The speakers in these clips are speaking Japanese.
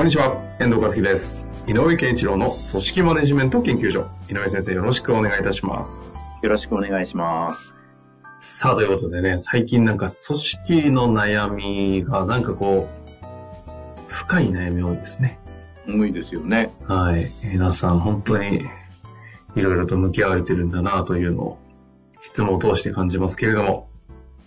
こんにちは、遠藤和樹です。井上健一郎の組織マネジメント研究所。井上先生、よろしくお願いいたします。よろしくお願いします。さあ、ということでね、最近なんか組織の悩みがなんかこう、深い悩み多いですね。多いですよね。はい。皆さん本当にいろいろと向き合われてるんだなというのを質問を通して感じますけれども、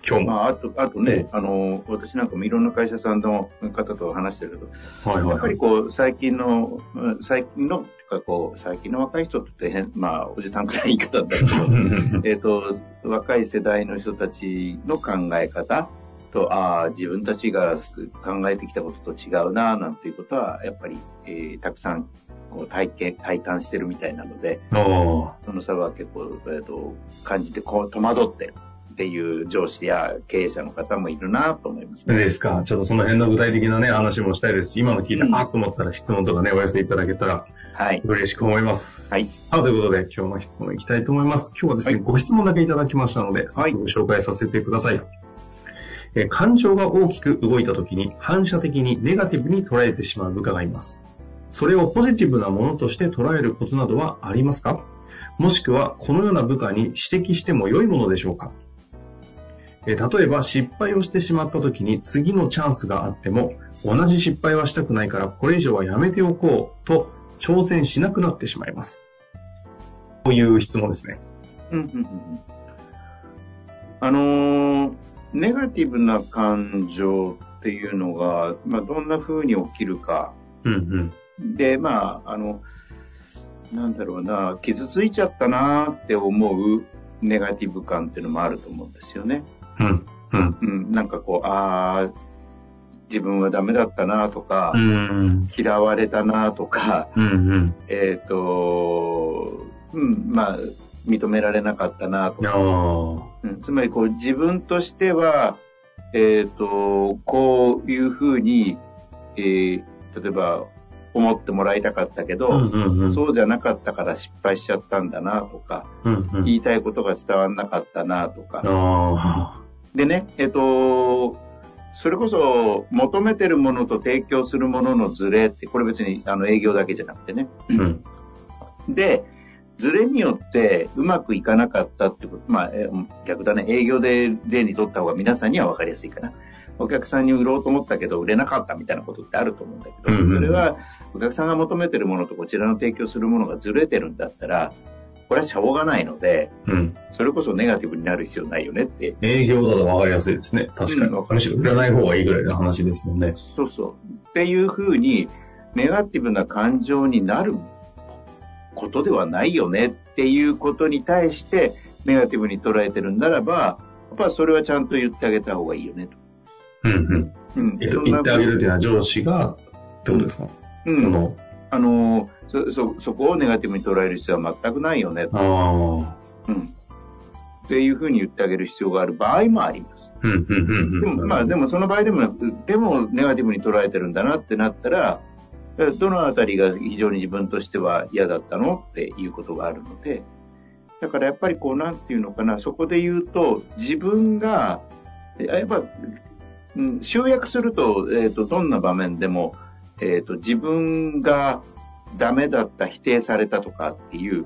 今日も。まあ、あと、あとね、あの、私なんかもいろんな会社さんの方と話してると、はいはいやっぱりこう、最近の、うん最近の、とかこう、最近の若い人って変、まあ、おじさんくらい言い方だけど、えっと、若い世代の人たちの考え方と、ああ、自分たちが考えてきたことと違うな、なんていうことは、やっぱり、えーたくさん、こう体験、体感してるみたいなので、その差は結構、えー、と感じてこう戸惑ってるっていう上司や経営者の方もいるなと思いますね。ですか。ちょっとその辺の具体的なね、話もしたいですし、今の聞いて、うんあっと思ったら質問とかね、お寄せいただけたらはい。嬉しく思います。はいさあ、ということで、今日の質問いきたいと思います。今日はですね、はいご質問だけいただきましたので、早速紹介させてください。えー感情が大きく動いた時に反射的にネガティブに捉えてしまう部下がいます。それをポジティブなものとして捉えるコツなどはありますか？もしくは、このような部下に指摘しても良いものでしょうか？えー例えば失敗をしてしまった時に次のチャンスがあっても同じ失敗はしたくないからこれ以上はやめておこうと挑戦しなくなってしまいます。こういう質問ですね。うんうんうんうんあのーネガティブな感情っていうのが、まあ、どんな風に起きるか。うんうん。で、まあ、あの、なんだろうな、傷ついちゃったなって思うネガティブ感っていうのもあると思うんですよね。うん。うん。うん、なんかこう、ああ、自分はダメだったなとか、うん。嫌われたなとか、うん。うん。えっ、と、うん、まあ、認められなかったなとあか、うん、つまりこう自分としては、えっ、と、こういうふうに、えー例えば思ってもらいたかったけど、あ。うんうんうん。そうじゃなかったから失敗しちゃったんだなとか、うんうん。言いたいことが伝わんなかったなとか、あでね、えっ、と、それこそ求めてるものと提供するもののズレって、これ別にあの営業だけじゃなくてね。あ。うん。で、ズレによってうまくいかなかったってこと、まあ、えー逆だね、営業で例にとった方が皆さんには分かりやすいかな。お客さんに売ろうと思ったけど売れなかったみたいなことってあると思うんだけど、うんうんうんそれはお客さんが求めてるものとこちらの提供するものがずれてるんだったら、これはしょうがないので、うん。それこそネガティブになる必要ないよねって営業だと分かりやすいですね。確かに。うんむしろ売らない方がいいぐらいの話ですもんね。そうそう。っていうふうに、ネガティブな感情になることではないよねっていうことに対して、ネガティブに捉えてるんならば、やっぱそれはちゃんと言ってあげた方がいいよねと。うんうん。うんえっと、言ってあげるっていうのは上司が、ってことですか、うんその、あのそ、そ、そこをネガティブに捉える必要は全くないよねと。うん。っていうふうに言ってあげる必要がある場合もあります。うんうんうんうん。でも、まあ、でもその場合でもなく、でもネガティブに捉えてるんだなってなったら、えどのあたりが非常に自分としては嫌だったのっていうことがあるので、だからやっぱりこう、なんていうのかな、そこで言うと、自分が、えやっぱ、うん、集約すると、えっ、と、どんな場面でも、えっ、と、自分がダメだった、否定されたとかっていう、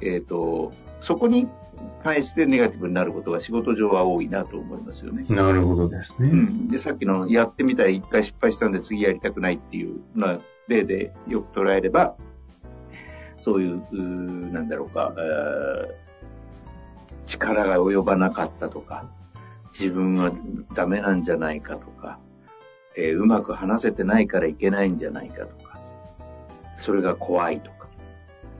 えっ、と、そこに対してネガティブになることが仕事上は多いなと思いますよね。なるほどですね。うん、でさっきのやってみたら一回失敗したんで次やりたくないっていうな例でよく捉えればそういううーなんだろうか、えー力が及ばなかったとか自分はダメなんじゃないかとか、えーうまく話せてないからいけないんじゃないかとかそれが怖いとか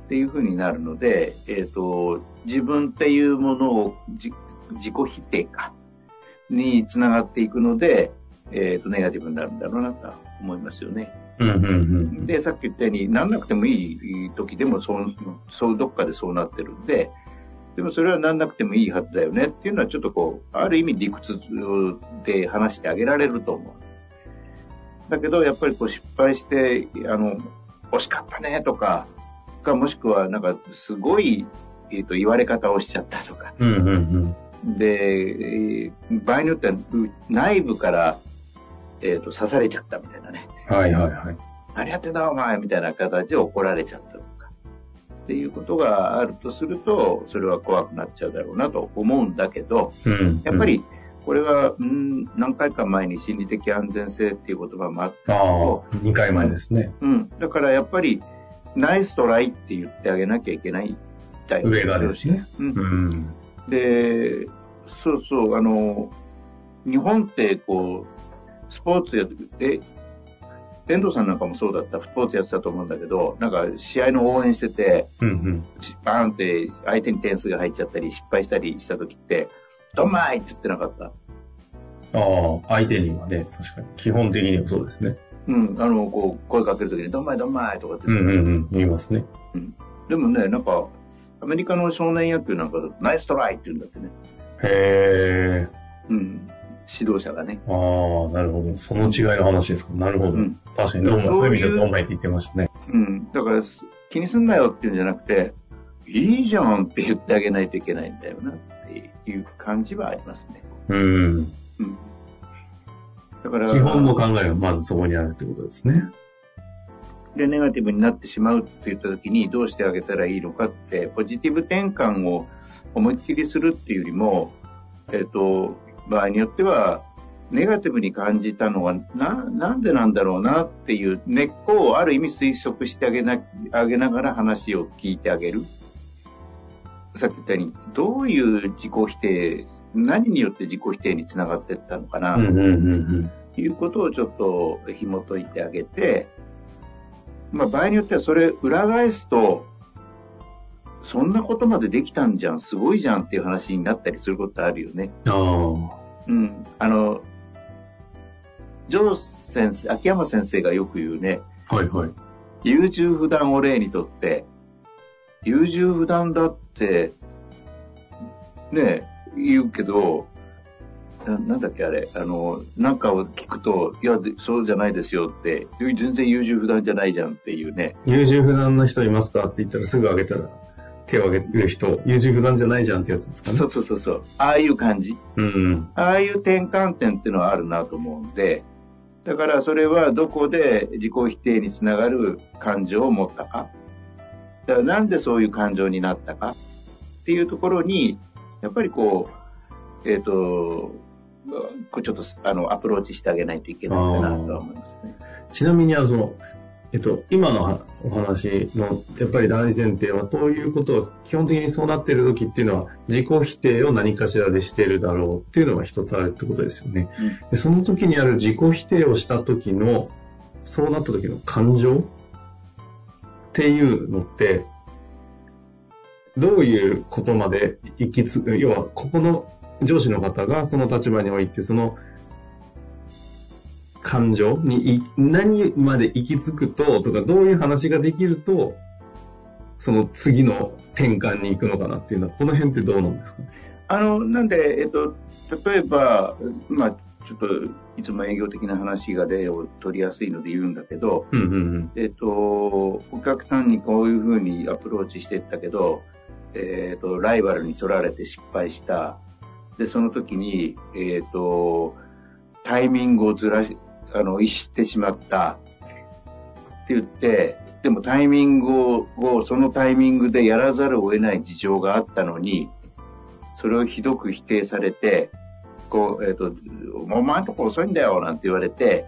っていうふうになるので、えっ、と、自分っていうものをじ自己否定か、につながっていくので、えっ、と、ネガティブになるんだろうなと思いますよね。うんうんうん。で、さっき言ったように、なんなくてもいい時でもそう、そう、どっかでそうなってるんで、でもそれはなんなくてもいいはずだよねっていうのはちょっとこう、ある意味理屈で話してあげられると思う。だけど、やっぱりこう失敗して、あの、惜しかったねとか、かもしくはなんかすごい、えっ、と、言われ方をしちゃったとか。うんうんで、えー場合によってはう内部から、えっ、と、刺されちゃったみたいなね。うん。はいはいはい。何やってんだお前みたいな形で怒られちゃったとか。っていうことがあるとすると、それは怖くなっちゃうだろうなと思うんだけど、うん。やっぱり、これは、うん、何回か前に心理的安全性っていう言葉もあったあけど、あ、2回前ですね。うん。だからやっぱり、ナイストライって言ってあげなきゃいけない。上がですね。うんうん。で、そうそう、あの、日本ってこう、スポーツやって、遠藤さんなんかもそうだった、スポーツやってたと思うんだけど、なんか試合の応援してて、うんうん。バーンって相手に点数が入っちゃったり、失敗したりした時って、ドンマイって言ってなかった？ああ、相手にはね、確かに。基本的にはそうですね。うん、あの、こう、声かける時に、ドンマイドンマイとかってうん言って、うんうん。言いますね。でもね、なんか、アメリカの少年野球なんか、ナイストライって言うんだってね。へえ。うん。指導者がね。ああ、なるほど。その違いの話ですか。なるほど。うん確かに、どんまいそういう意味じゃどんまいって言ってましたね。うん。だから、す気にすんなよっていうんじゃなくて、いいじゃんって言ってあげないといけないんだよなっていう感じはありますね。うん。うん。だから、基本の考えがまずそこにあるってことですね。で、ネガティブになってしまうって言った時にどうしてあげたらいいのかって、ポジティブ転換を思いっきりするっていうよりも、えっ、と、場合によっては、ネガティブに感じたのはな、なんでなんだろうなっていう根っこをある意味推測してあげな、あげながら話を聞いてあげる。さっき言ったように、どういう自己否定、何によって自己否定につながっていったのかな。うんうんうんうん。いうことをちょっと紐解いてあげて、まあ場合によってはそれ裏返すと、そんなことまでできたんじゃん、すごいじゃんっていう話になったりすることあるよね。ああ。うん。あの、ジョー先生、秋山先生がよく言うね、はいはい。優柔不断を例にとって、優柔不断だって、ね、言うけど、ななんだっけあれ、あの、なんかを聞くと、いや、でそうじゃないですよって、全然優柔不断じゃないじゃんっていうね。優柔不断な人いますかって言ったらすぐ挙げたら手を挙げる人、優柔不断じゃないじゃんってやつですかね。そうそうそうそう。ああいう感じ。うんうん。ああいう転換点っていうのはあるなと思うんで、だからそれはどこで自己否定につながる感情を持ったか。だからなんでそういう感情になったかっていうところに、やっぱりこう、えっ、と、こうちょっとあのアプローチしてあげないといけないかなとは思いますね。ちなみにあの、えっと、今のはお話の、やっぱり大前提は、ということは、基本的にそうなっている時っていうのは、自己否定を何かしらでしているだろうっていうのが一つあるってことですよね。でその時にある自己否定をした時の、そうなった時の感情っていうのって、どういうことまで行きつく、要は、ここの上司の方がその立場において、その感情に何まで行き着くと、とか、どういう話ができると、その次の転換に行くのかなっていうのは、この辺ってどうなんですか？あの、なんで、えっと、例えば、まあ、ちょっと、いつも営業的な話が例を取りやすいので言うんだけど、うんうんうん。えっと、お客さんにこういうふうにアプローチしていったけど、えっと、ライバルに取られて失敗した。で、その時に、えっと、タイミングをずらし、あの、逸してしまった。って言って、でもタイミングを、をそのタイミングでやらざるを得ない事情があったのに、それをひどく否定されて、こう、えっ、と、お前んとこ遅いんだよ、なんて言われて、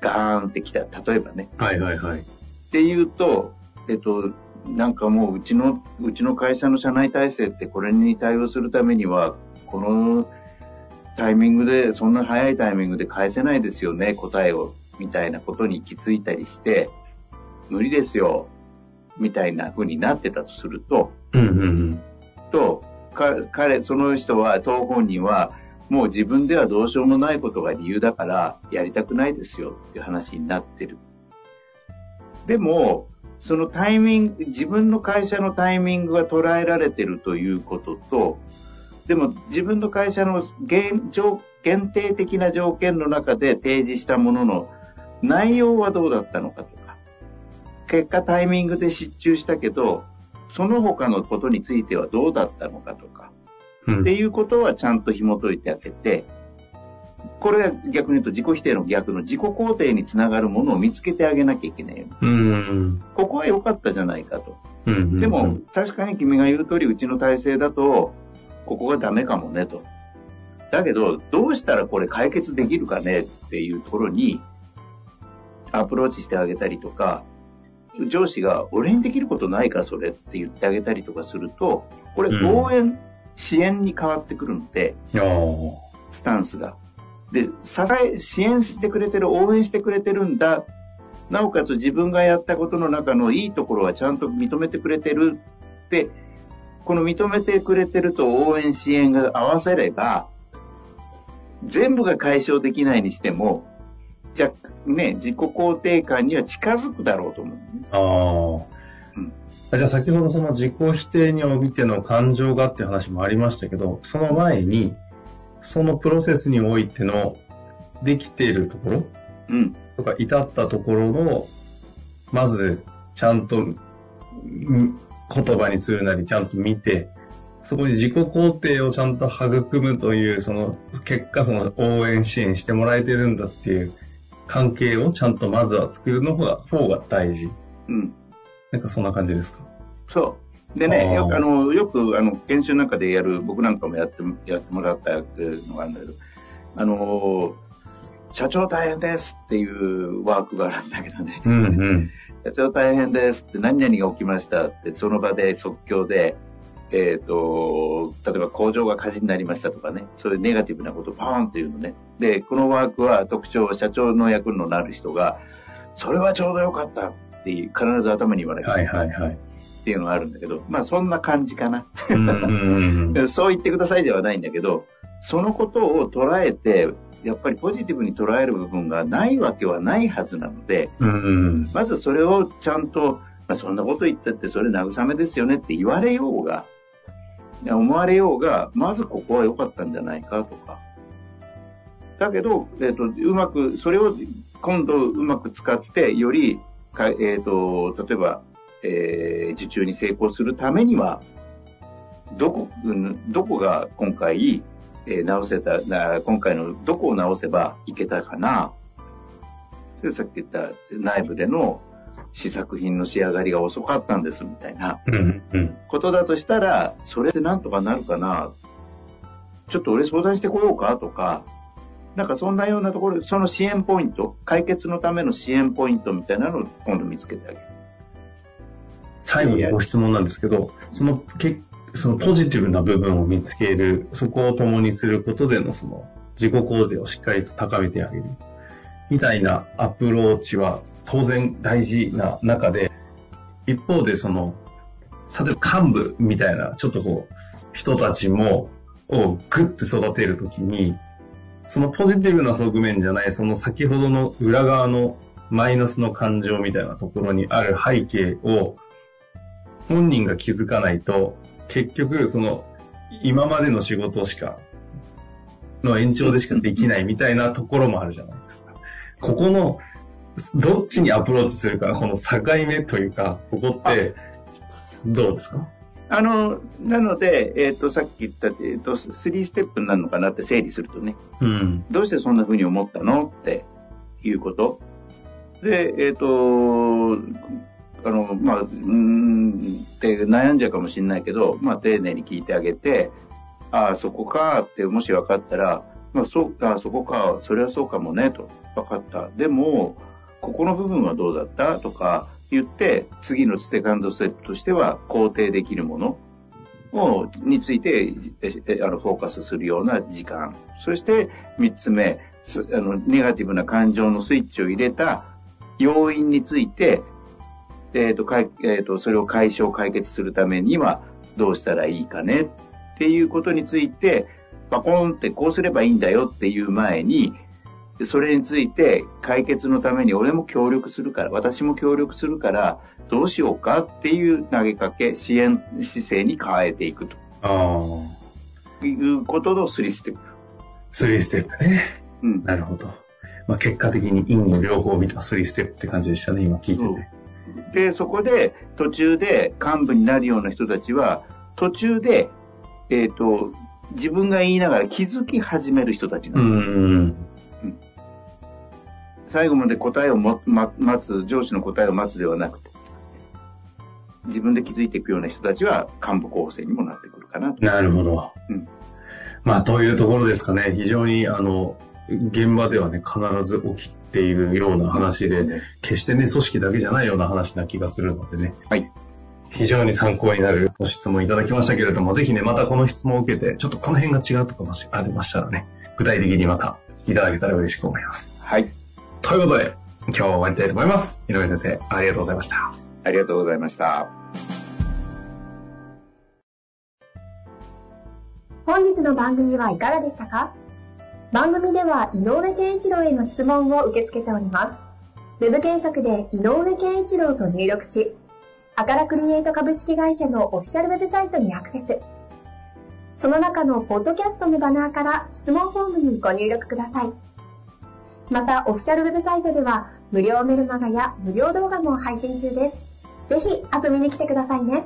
ガーンってきた。例えばね。はいはいはい。っていうと、えっと、なんかもううちの、うちの会社の社内体制ってこれに対応するためには、このタイミングで、そんな早いタイミングで返せないですよね、答えを、みたいなことに気づいたりして、無理ですよ、みたいな風になってたとすると、うんうんうん。と、か彼、その人は、当本人は、もう自分ではどうしようもないことが理由だからやりたくないですよっていう話になってる。でも、そのタイミング、自分の会社のタイミングが捉えられてるということと、でも自分の会社の限限定的な条件の中で提示したものの内容はどうだったのかとか、結果タイミングで失注したけど、その他のことについてはどうだったのかとか、っていうことはちゃんと紐解いてあげて、これは逆に言うと自己否定の逆の自己肯定につながるものを見つけてあげなきゃいけない。うん、ここは良かったじゃないかと。うんうんうん、でも、確かに君が言う通り、うちの体制だと、ここがダメかもねと。だけど、どうしたらこれ解決できるかねっていうところに、アプローチしてあげたりとか、上司が俺にできることないからそれって言ってあげたりとかすると、これ応援、うん、支援に変わってくるので、スタンスが。で、支え、支援してくれてる、応援してくれてるんだ。なおかつ自分がやったことの中のいいところはちゃんと認めてくれてるって、この認めてくれてると応援支援が合わせれば、全部が解消できないにしても、じゃね、自己肯定感には近づくだろうと思う、ね。ああ。うん、じゃあ先ほどその自己否定においての感情がって話もありましたけど、その前に、そのプロセスにおいてのできているところ、うん、とか至ったところの、まずちゃんと言葉にするなりちゃんと見て、そこに自己肯定をちゃんと育むという、その結果その応援支援してもらえてるんだっていう関係をちゃんとまずは作るのが方が大事。うん。なんかそんな感じですか？そう。でね、よく、あの、よく、あの、研修なんかでやる、僕なんかもやって、やってもらったのがあるんだけど、あの、社長大変ですっていうワークがあるんだけどね。うんうん、社長大変ですって何々が起きましたって、その場で即興で、えっ、ー、と、例えば工場が火事になりましたとかね、そういうネガティブなことをパーンっていうのね。で、このワークは特徴、社長の役になる人が、それはちょうどよかったって必ず頭に言われる。はいはいはい。っていうのがあるんだけど、まあそんな感じかな。そう言ってくださいではないんだけど、そのことを捉えて、やっぱりポジティブに捉える部分がないわけはないはずなので、まずそれをちゃんと、まあ、そんなこと言ったってそれ慰めですよねって言われようが、思われようが、まずここは良かったんじゃないかとか。だけど、えっ、ー、と、うまく、それを今度うまく使って、より、かえっ、ー、と、例えば、えー、受注に成功するためには、どこ、うん、どこが今回、えー、直せた、今回のどこを直せばいけたかな？さっき言った内部での試作品の仕上がりが遅かったんですみたいなことだとしたら、それでなんとかなるかな？ちょっと俺相談してこようか？とか、なんかそんなようなところ、その支援ポイント、解決のための支援ポイントみたいなのを今度見つけてあげる。最後にご質問なんですけど、そのけそのポジティブな部分を見つける、そこを共にすることでのその自己肯定をしっかりと高めてあげる。みたいなアプローチは当然大事な中で、一方でその、例えば幹部みたいな、ちょっとこう、人たちも、をグッて育てるときに、そのポジティブな側面じゃない、その先ほどの裏側のマイナスの感情みたいなところにある背景を、本人が気づかないと、結局、その、今までの仕事しか、の延長でしかできないみたいなところもあるじゃないですか。ここのどっちにアプローチするか、この境目というか、ここって、どうですか？あの、なので、えっ、ー、と、さっき言った、えっ、ー、と、3ステップになるのかなって整理するとね、うん、どうしてそんな風に思ったのっていうこと。で、えっ、ー、と、あの、まあ、うんって悩んじゃうかもしれないけど、まあ、丁寧に聞いてあげて、ああ、そこかって、もし分かったら、まあ、そうか、そこか、それはそうかもね、と。分かった。でも、ここの部分はどうだった？とか言って、次のセカンドステップとしては肯定できるものを、について、あの、フォーカスするような時間。そして三つ目、あの、ネガティブな感情のスイッチを入れた要因について、えっ、ー、と、かえっ、ー、と、それを解消、解決するためにはどうしたらいいかね？っていうことについて、パコンってこうすればいいんだよっていう前に、それについて解決のために俺も協力するから、私も協力するから、どうしようか？っていう投げかけ、支援姿勢に変えていくと。ああ。いうことの3ステップ。3ステップね。うん。なるほど。まあ、結果的に陰の両方を見た3ステップって感じでしたね、今聞いてて。で、そこで途中で幹部になるような人たちは、途中で、えっ、ー、と、自分が言いながら気づき始める人たちなんです。うん最後まで答えをも、ま、待つ、上司の答えを待つではなくて、自分で気づいていくような人たちは幹部候補生にもなってくるかななるほど。うん。まあ、というところですかね。非常に、あの、現場ではね、必ず起きているような話で、決してね、組織だけじゃないような話な気がするのでね。はい。非常に参考になるご質問いただきましたけれども、ぜひね、またこの質問を受けて、ちょっとこの辺が違うとかもしありましたらね、具体的にまたいただけたら嬉しく思います。はい。ということで、今日は終わりたいと思います。井上先生、ありがとうございました。ありがとうございました。本日の番組はいかがでしたか？番組では井上健一郎への質問を受け付けております。ウェブ検索で井上健一郎と入力し、アカラクリエイト株式会社のオフィシャルウェブサイトにアクセス。その中のポッドキャストのバナーから質問フォームにご入力ください。また、オフィシャルウェブサイトでは、無料メルマガや無料動画も配信中です。ぜひ遊びに来てくださいね。